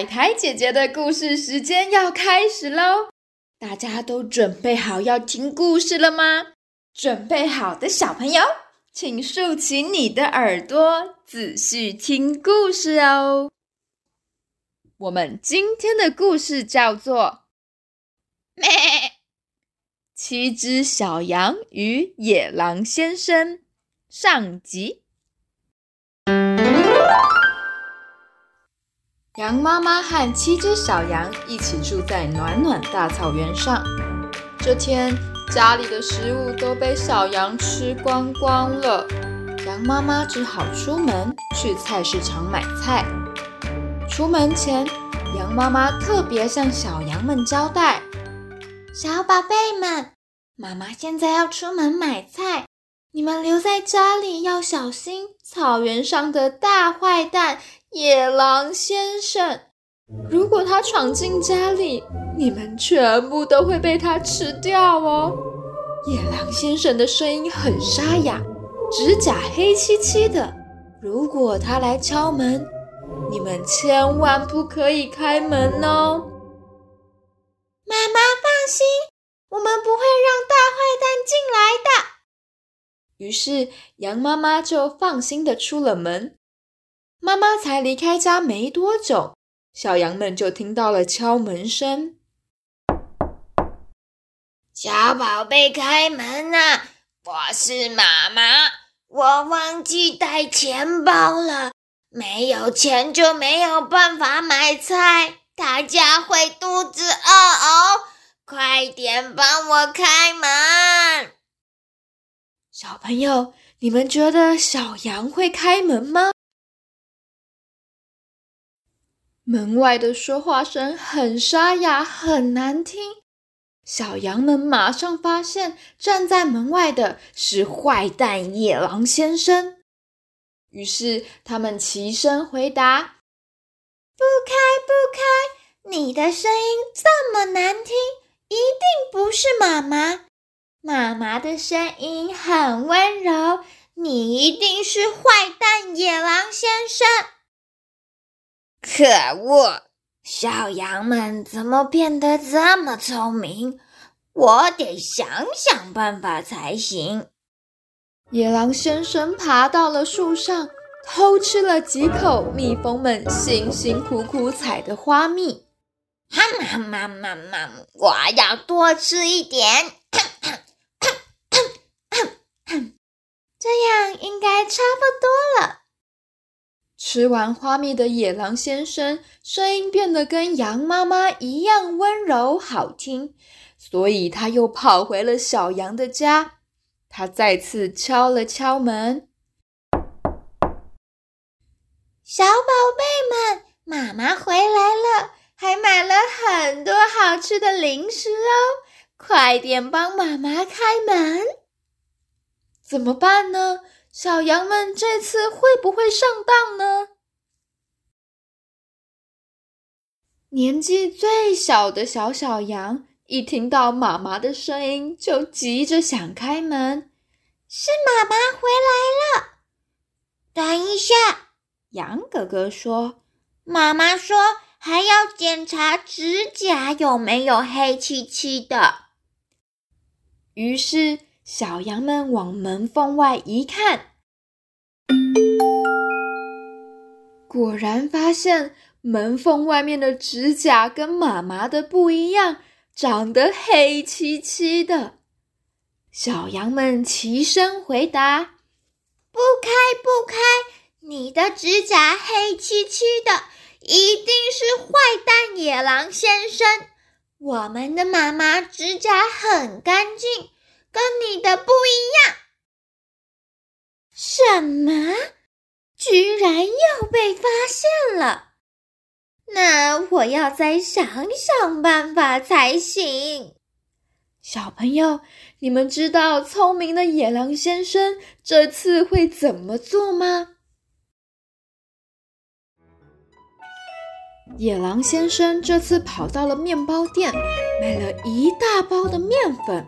海苔姐姐的故事时间要开始喽！大家都准备好要听故事了吗？准备好的小朋友，请竖起你的耳朵，仔细听故事哦。我们今天的故事叫做 《七只小羊与野狼先生》上集。羊妈妈和七只小羊一起住在暖暖大草原上。这天，家里的食物都被小羊吃光光了，羊妈妈只好出门去菜市场买菜。出门前，羊妈妈特别向小羊们交代：“小宝贝们，妈妈现在要出门买菜，你们留在家里要小心草原上的大坏蛋。”野狼先生，如果他闯进家里，你们全部都会被他吃掉哦。野狼先生的声音很沙哑，指甲黑漆漆的。如果他来敲门，你们千万不可以开门哦。妈妈放心，我们不会让大坏蛋进来的。于是，羊妈妈就放心的出了门。妈妈才离开家没多久，小羊们就听到了敲门声。小宝贝，开门啊！我是妈妈，我忘记带钱包了，没有钱就没有办法买菜，大家会肚子饿哦！快点帮我开门！小朋友，你们觉得小羊会开门吗？门外的说话声很沙哑，很难听。小羊们马上发现，站在门外的是坏蛋野狼先生。于是他们齐声回答：“不开，不开！你的声音这么难听，一定不是妈妈。妈妈的声音很温柔，你一定是坏蛋野狼先生。”可恶！小羊们怎么变得这么聪明？我得想想办法才行。野狼先生爬到了树上，偷吃了几口蜜蜂们辛辛苦苦采的花蜜。哈嘛嘛嘛嘛！我要多吃一点。这样应该差不多了。吃完花蜜的野狼先生声音变得跟羊妈妈一样温柔好听，所以他又跑回了小羊的家。他再次敲了敲门：“小宝贝们，妈妈回来了，还买了很多好吃的零食哦！快点帮妈妈开门。”怎么办呢？小羊们这次会不会上当呢？年纪最小的小小羊一听到妈妈的声音，就急着想开门。是妈妈回来了。等一下，羊哥哥说：“妈妈说还要检查指甲有没有黑漆漆的。”于是。小羊们往门缝外一看，果然发现门缝外面的指甲跟妈妈的不一样，长得黑漆漆的。小羊们齐声回答：“不开，不开！你的指甲黑漆漆的，一定是坏蛋野狼先生。我们的妈妈指甲很干净。”跟你的不一样。什么？居然又被发现了？那我要再想想办法才行。小朋友，你们知道聪明的野狼先生这次会怎么做吗？野狼先生这次跑到了面包店，买了一大包的面粉。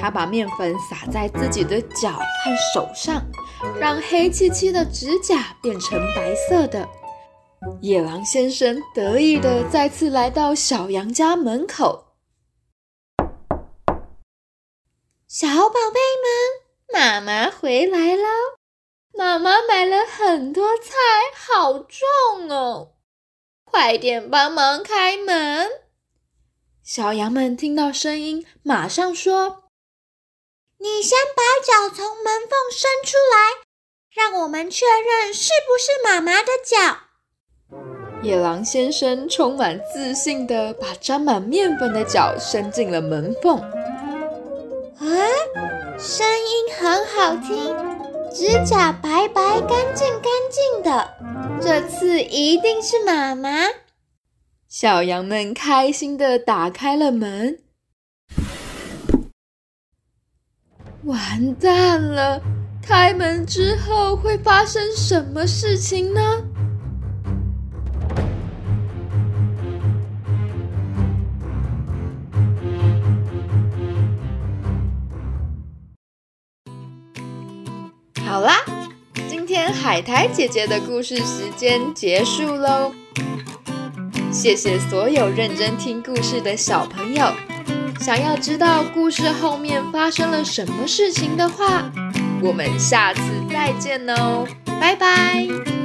他把面粉撒在自己的脚和手上，让黑漆漆的指甲变成白色的。野狼先生得意的再次来到小羊家门口。小宝贝们，妈妈回来了！妈妈买了很多菜，好重哦！快点帮忙开门！小羊们听到声音，马上说：“你先把脚从门缝伸出来，让我们确认是不是妈妈的脚。”野狼先生充满自信的把沾满面粉的脚伸进了门缝。啊，声音很好听。指甲白白、干净干净的，这次一定是妈妈。小羊们开心的打开了门。完蛋了！开门之后会发生什么事情呢？好啦，今天海苔姐姐的故事时间结束喽。谢谢所有认真听故事的小朋友。想要知道故事后面发生了什么事情的话，我们下次再见哦，拜拜。